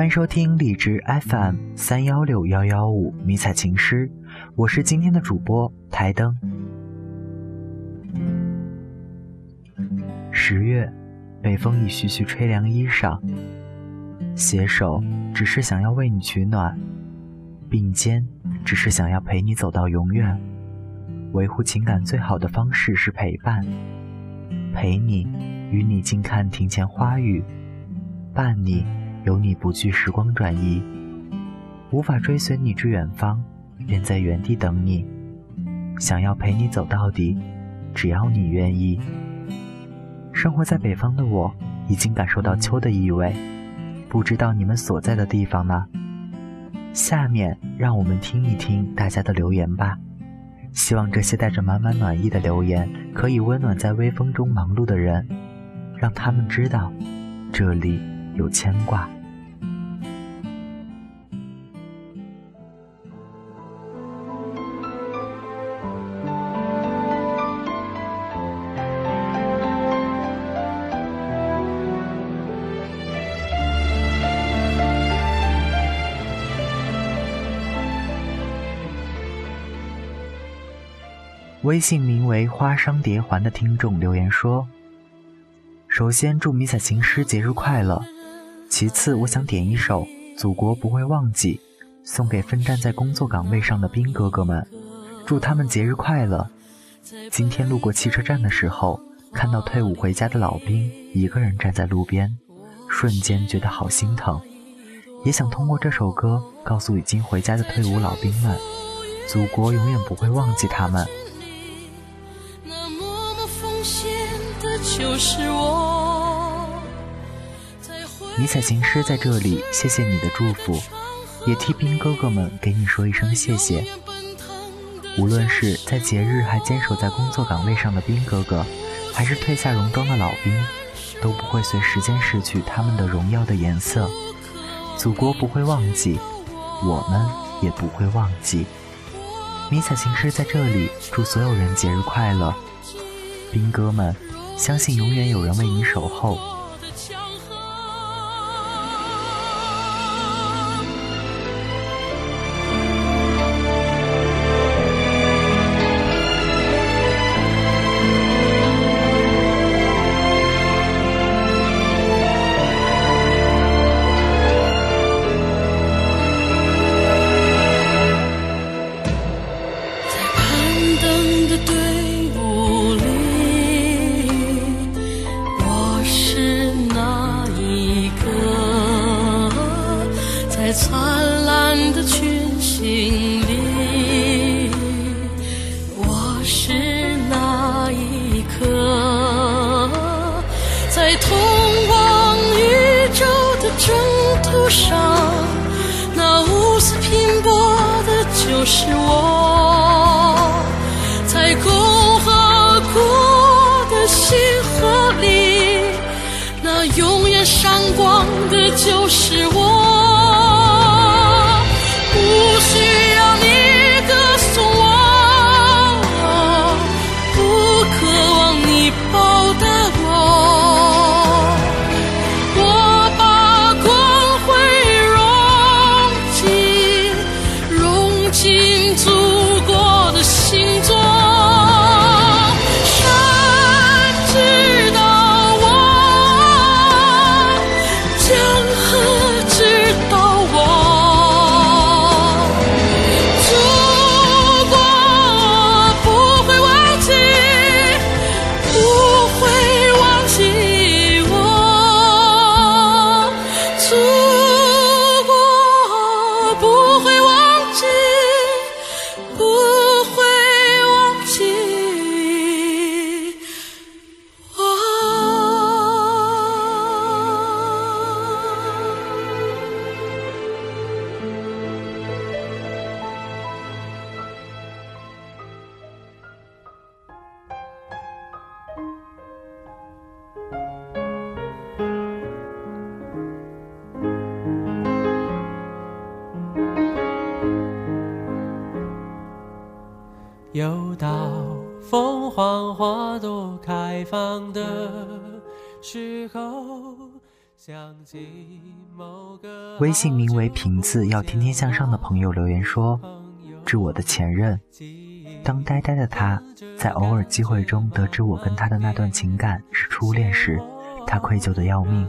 欢迎收听荔枝 FM 三幺六幺幺五迷彩情诗，我是今天的主播台灯。十月，北风已徐徐吹凉衣裳，携手只是想要为你取暖，并肩只是想要陪你走到永远。维护情感最好的方式是陪伴，陪你，与你静看庭前花雨，伴你。有你不惧时光转移，无法追随你至远方，便在原地等你。想要陪你走到底，只要你愿意。生活在北方的我，已经感受到秋的意味，不知道你们所在的地方呢？下面让我们听一听大家的留言吧。希望这些带着满满暖意的留言，可以温暖在微风中忙碌的人，让他们知道，这里。有牵挂。微信名为“花商蝶环”的听众留言说：“首先祝迷彩琴师节日快乐。”其次，我想点一首《祖国不会忘记》，送给奋战在工作岗位上的兵哥哥们，祝他们节日快乐。今天路过汽车站的时候，看到退伍回家的老兵一个人站在路边，瞬间觉得好心疼。也想通过这首歌告诉已经回家的退伍老兵们，祖国永远不会忘记他们。那默默奉献的就是我。迷彩行诗在这里，谢谢你的祝福，也替兵哥哥们给你说一声谢谢。无论是在节日还坚守在工作岗位上的兵哥哥，还是褪下戎装的老兵，都不会随时间逝去他们的荣耀的颜色。祖国不会忘记，我们也不会忘记。迷彩行诗在这里，祝所有人节日快乐。兵哥们，相信永远有人为你守候。就是微信名为“瓶子要天天向上”的朋友留言说：“致我的前任，当呆呆的他在偶尔机会中得知我跟他的那段情感是初恋时，他愧疚的要命。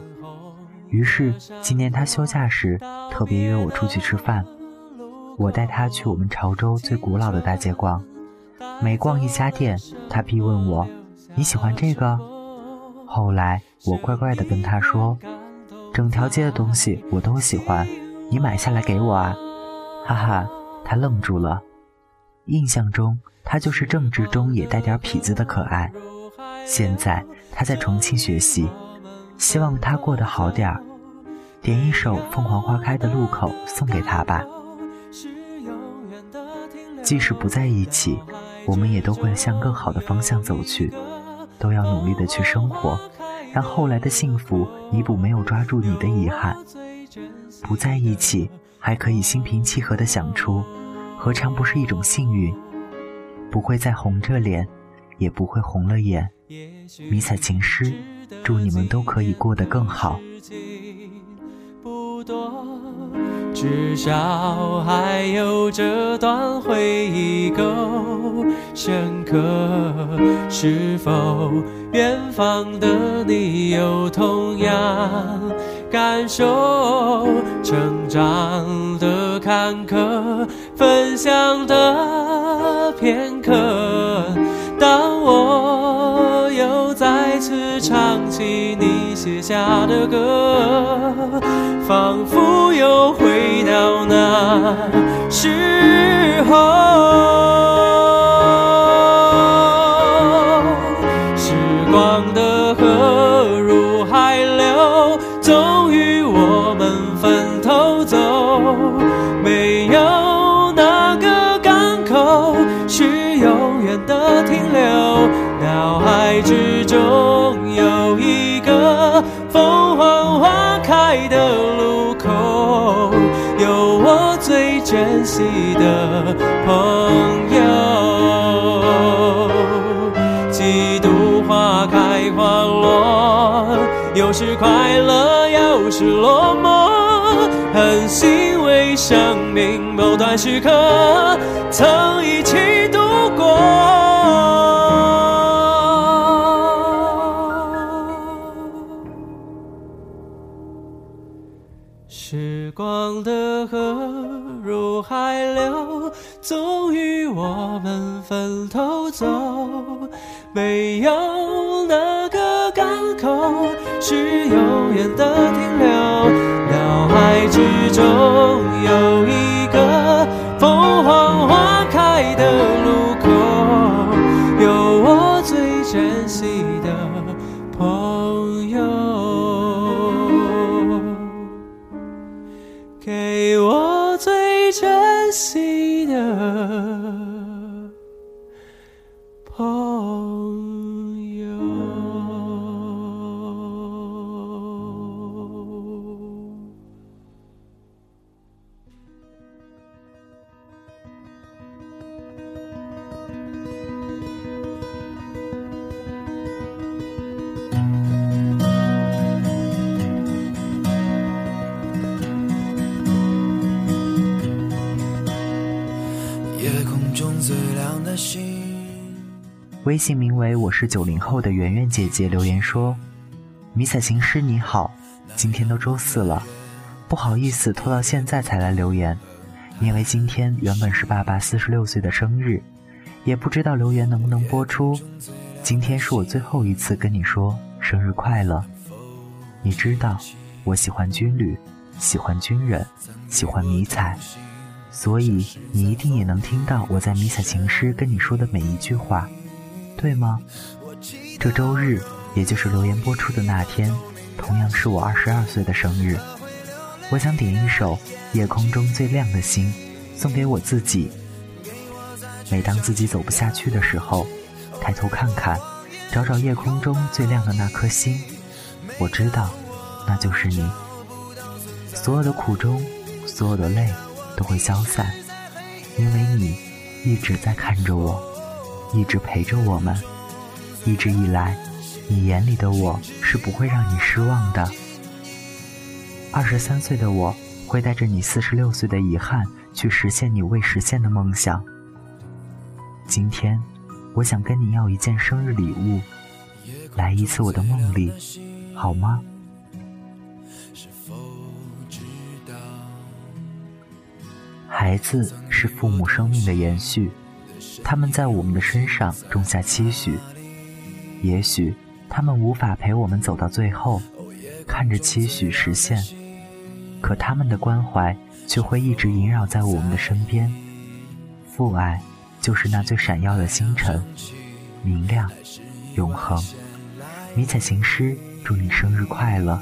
于是今年他休假时，特别约我出去吃饭。我带他去我们潮州最古老的大街逛，每逛一家店，他必问我：你喜欢这个？后来我乖乖的跟他说。”整条街的东西我都喜欢，你买下来给我啊！哈哈，他愣住了。印象中他就是正直中也带点痞子的可爱。现在他在重庆学习，希望他过得好点儿。点一首《凤凰花开的路口》送给他吧。即使不在一起，我们也都会向更好的方向走去，都要努力的去生活。让后来的幸福弥补没有抓住你的遗憾。不在一起还可以心平气和的想出，何尝不是一种幸运？不会再红着脸，也不会红了眼。迷彩情诗，祝你们都可以过得更好。多至少还有这段回忆够深刻。是否远方的你有同样感受？成长的坎坷，分享的片刻。当我又再次唱起你写下的歌，仿佛又回到那时候。时光的河入海流，终于我们分头走，没有哪个港口是永远的停留。脑海之爱的路口，有我最珍惜的朋友。几度花开花落，有时快乐，有时落寞，很欣慰生命某段时刻曾一起终于我们分头走，没有哪个港口是永远的停留。脑海之中有一信名为“我是九零后”的圆圆姐姐留言说：“迷彩情诗你好，今天都周四了，不好意思拖到现在才来留言，因为今天原本是爸爸四十六岁的生日，也不知道留言能不能播出。今天是我最后一次跟你说生日快乐。你知道，我喜欢军旅，喜欢军人，喜欢迷彩。”所以你一定也能听到我在迷彩情诗跟你说的每一句话，对吗？这周日，也就是留言播出的那天，同样是我二十二岁的生日。我想点一首《夜空中最亮的星》，送给我自己。每当自己走不下去的时候，抬头看看，找找夜空中最亮的那颗星，我知道，那就是你。所有的苦衷，所有的泪。都会消散，因为你一直在看着我，一直陪着我们。一直以来，你眼里的我是不会让你失望的。二十三岁的我会带着你四十六岁的遗憾去实现你未实现的梦想。今天，我想跟你要一件生日礼物，来一次我的梦里，好吗？孩子是父母生命的延续，他们在我们的身上种下期许。也许他们无法陪我们走到最后，看着期许实现，可他们的关怀却会一直萦绕在我们的身边。父爱就是那最闪耀的星辰，明亮，永恒。迷彩行诗，祝你生日快乐！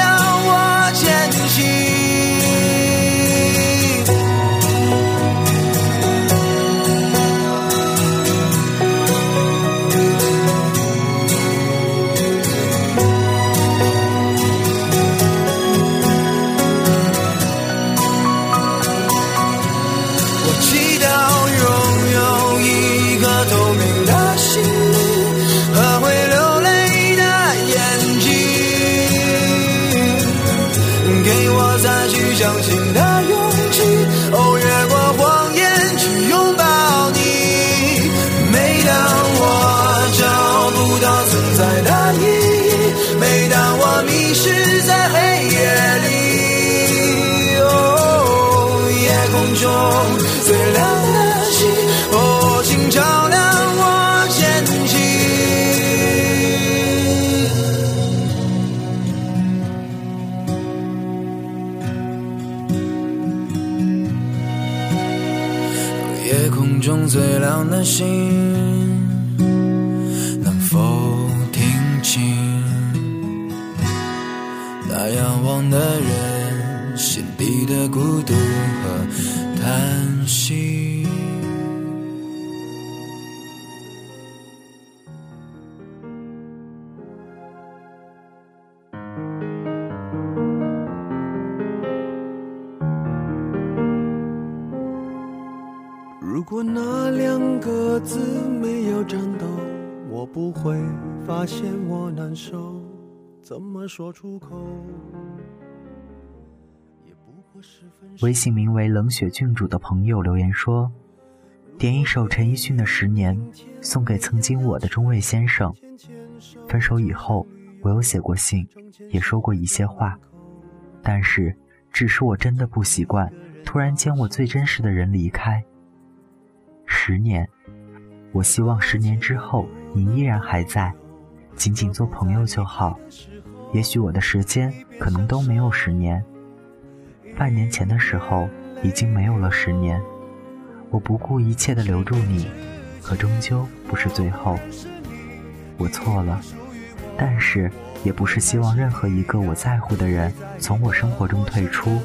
心，能否听清那仰望的人心底的孤独和叹息？说出口？微信名为“冷血郡主”的朋友留言说：“点一首陈奕迅的《十年》，送给曾经我的中卫先生。分手以后，我有写过信，也说过一些话，但是，只是我真的不习惯，突然间我最真实的人离开。”十年，我希望十年之后你依然还在，仅仅做朋友就好。也许我的时间可能都没有十年，半年前的时候已经没有了十年。我不顾一切的留住你，可终究不是最后。我错了，但是也不是希望任何一个我在乎的人从我生活中退出，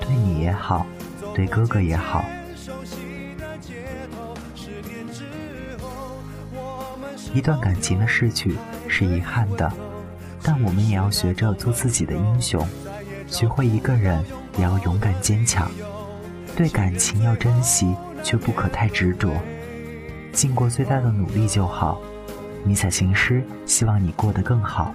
对你也好，对哥哥也好。一段感情的逝去是遗憾的，但我们也要学着做自己的英雄，学会一个人也要勇敢坚强。对感情要珍惜，却不可太执着，尽过最大的努力就好。迷彩行诗，希望你过得更好。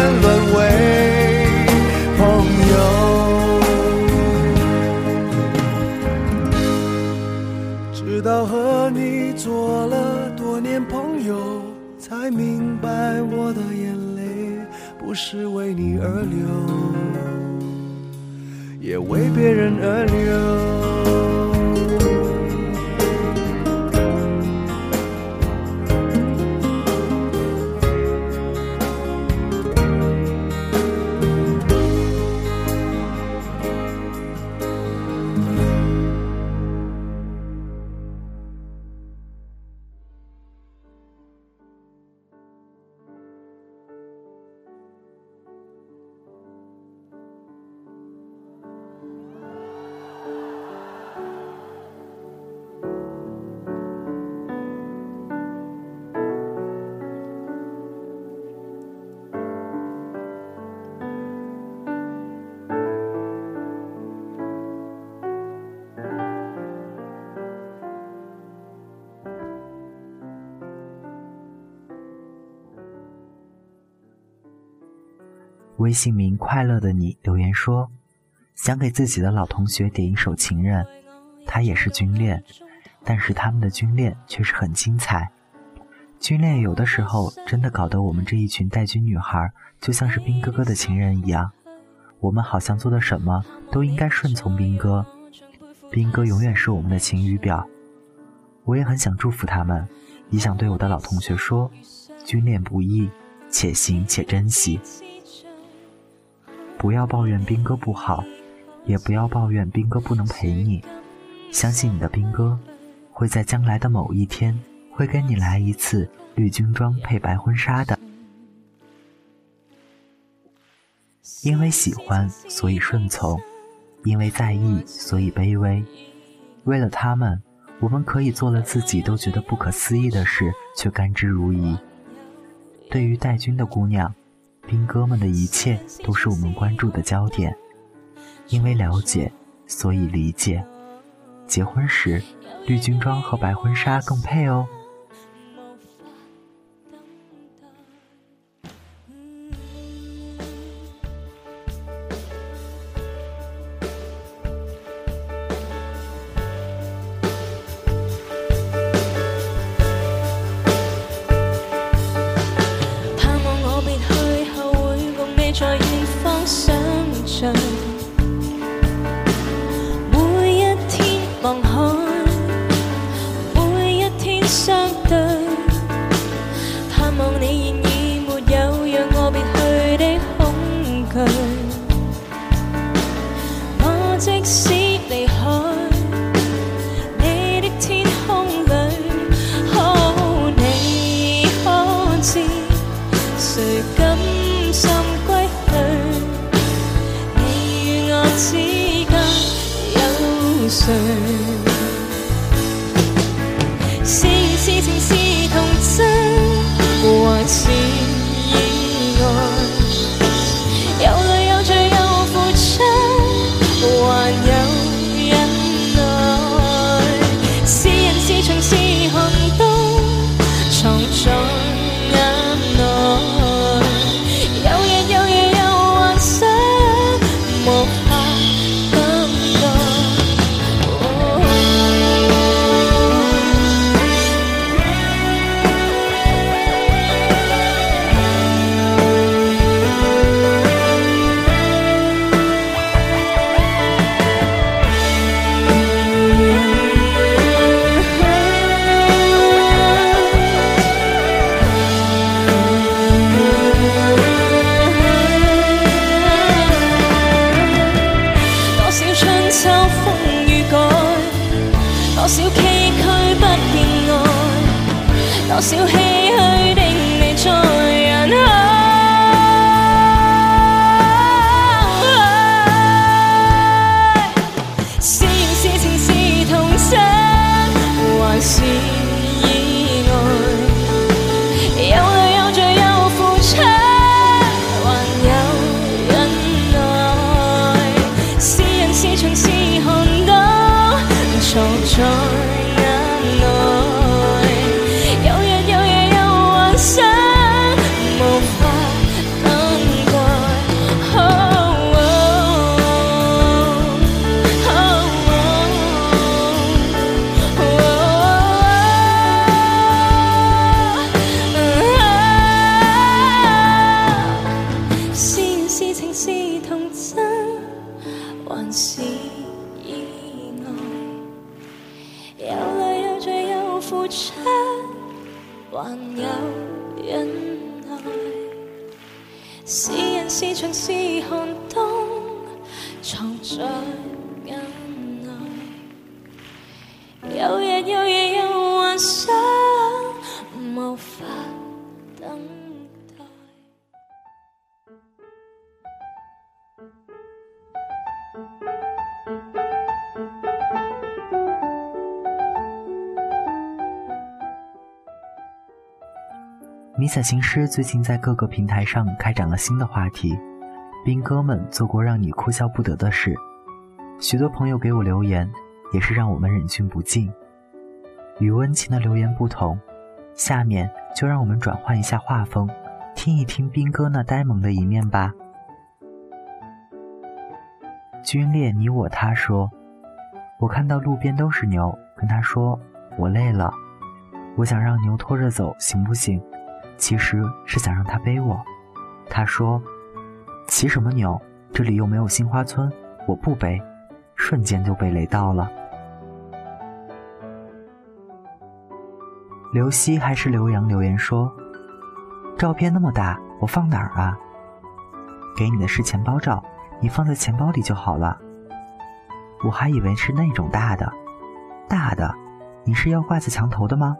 微信名“快乐的你”留言说：“想给自己的老同学点一首《情人》，他也是军恋，但是他们的军恋却是很精彩。军恋有的时候真的搞得我们这一群带军女孩就像是兵哥哥的情人一样，我们好像做的什么都应该顺从兵哥，兵哥永远是我们的晴雨表。我也很想祝福他们，也想对我的老同学说：军恋不易，且行且珍惜。”不要抱怨兵哥不好，也不要抱怨兵哥不能陪你。相信你的兵哥，会在将来的某一天，会跟你来一次绿军装配白婚纱的。因为喜欢，所以顺从；因为在意，所以卑微。为了他们，我们可以做了自己都觉得不可思议的事，却甘之如饴。对于带军的姑娘。兵哥们的一切都是我们关注的焦点，因为了解，所以理解。结婚时，绿军装和白婚纱更配哦。少是缘是情是童真还是意。是人是墙是寒冬藏在眼内有日有夜有幻想小情诗最近在各个平台上开展了新的话题，兵哥们做过让你哭笑不得的事，许多朋友给我留言，也是让我们忍俊不禁。与温情的留言不同，下面就让我们转换一下画风，听一听兵哥那呆萌的一面吧。军烈你我他说，我看到路边都是牛，跟他说我累了，我想让牛拖着走，行不行？其实是想让他背我。他说：“骑什么牛？这里又没有杏花村，我不背。”瞬间就被雷到了。刘希还是刘洋留言说：“照片那么大，我放哪儿啊？给你的是钱包照，你放在钱包里就好了。我还以为是那种大的，大的，你是要挂在墙头的吗？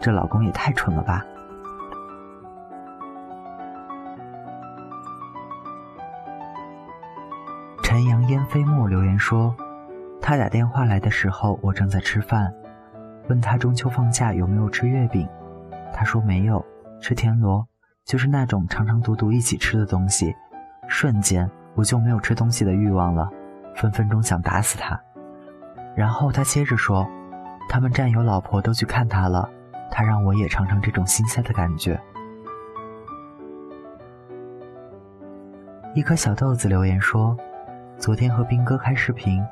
这老公也太蠢了吧！”飞墨留言说：“他打电话来的时候，我正在吃饭，问他中秋放假有没有吃月饼，他说没有，吃田螺，就是那种长长短短一起吃的东西。瞬间我就没有吃东西的欲望了，分分钟想打死他。然后他接着说，他们战友老婆都去看他了，他让我也尝尝这种心塞的感觉。”一颗小豆子留言说。昨天和兵哥开视频，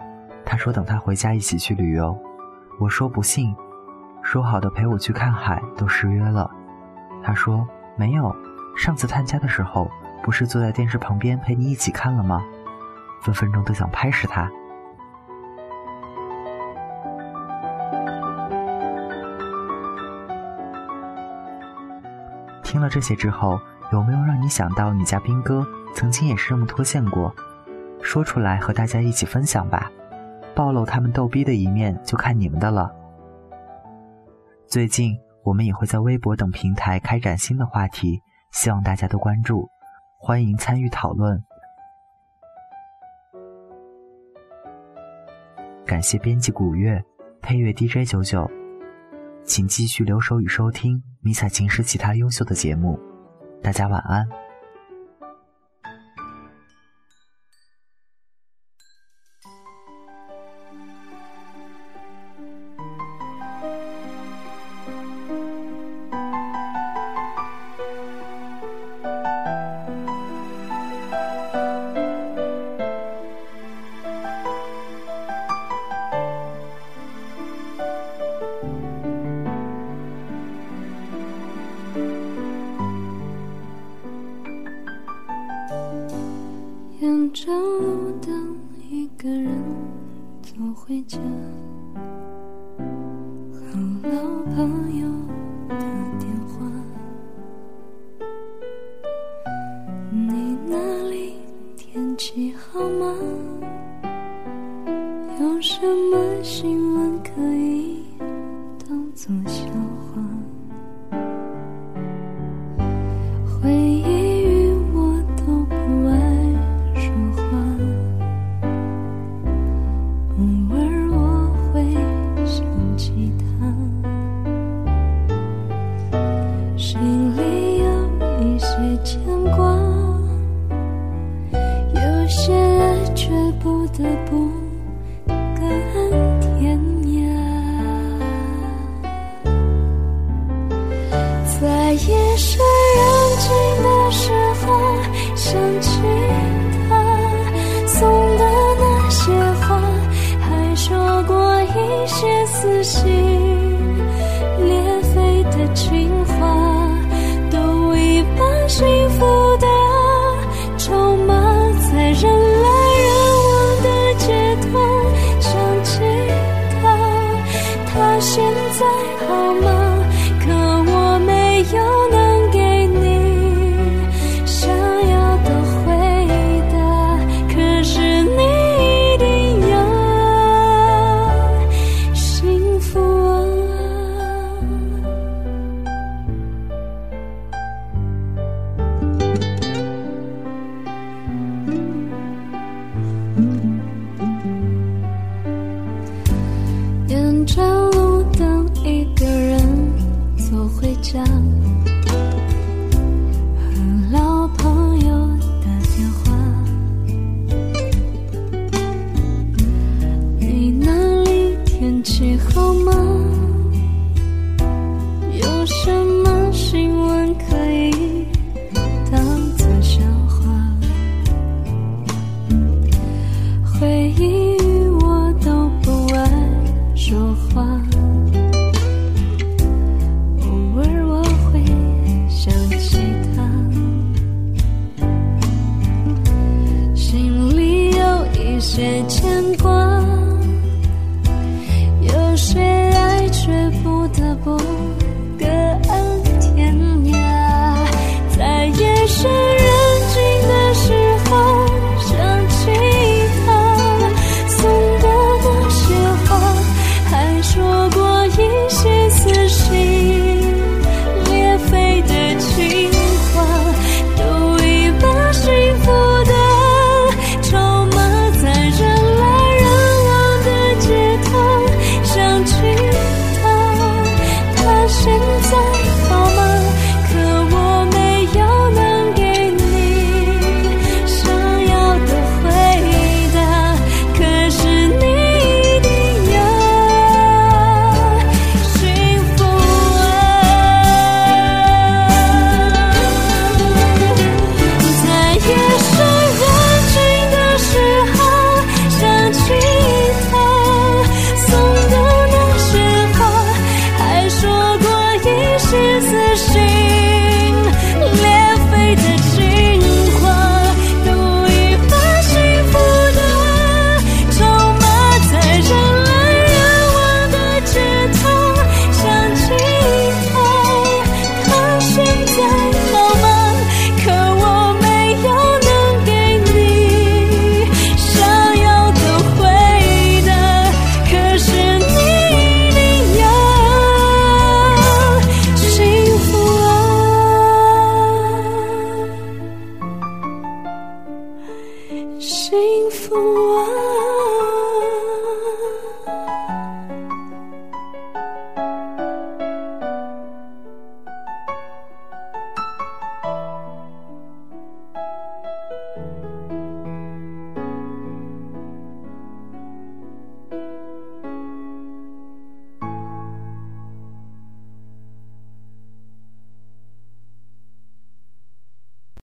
他说等他回家一起去旅游。我说不信，说好的陪我去看海都失约了。他说没有，上次探家的时候不是坐在电视旁边陪你一起看了吗？分分钟都想拍死他。听了这些之后，有没有让你想到你家兵哥曾经也是这么脱线过？说出来和大家一起分享吧，暴露他们逗逼的一面就看你们的了。最近我们也会在微博等平台开展新的话题，希望大家都关注，欢迎参与讨论。感谢编辑古月，配乐 DJ 九九，请继续留守与收听迷彩情诗其他优秀的节目，大家晚安。一些撕心裂肺的情话，都已把幸福的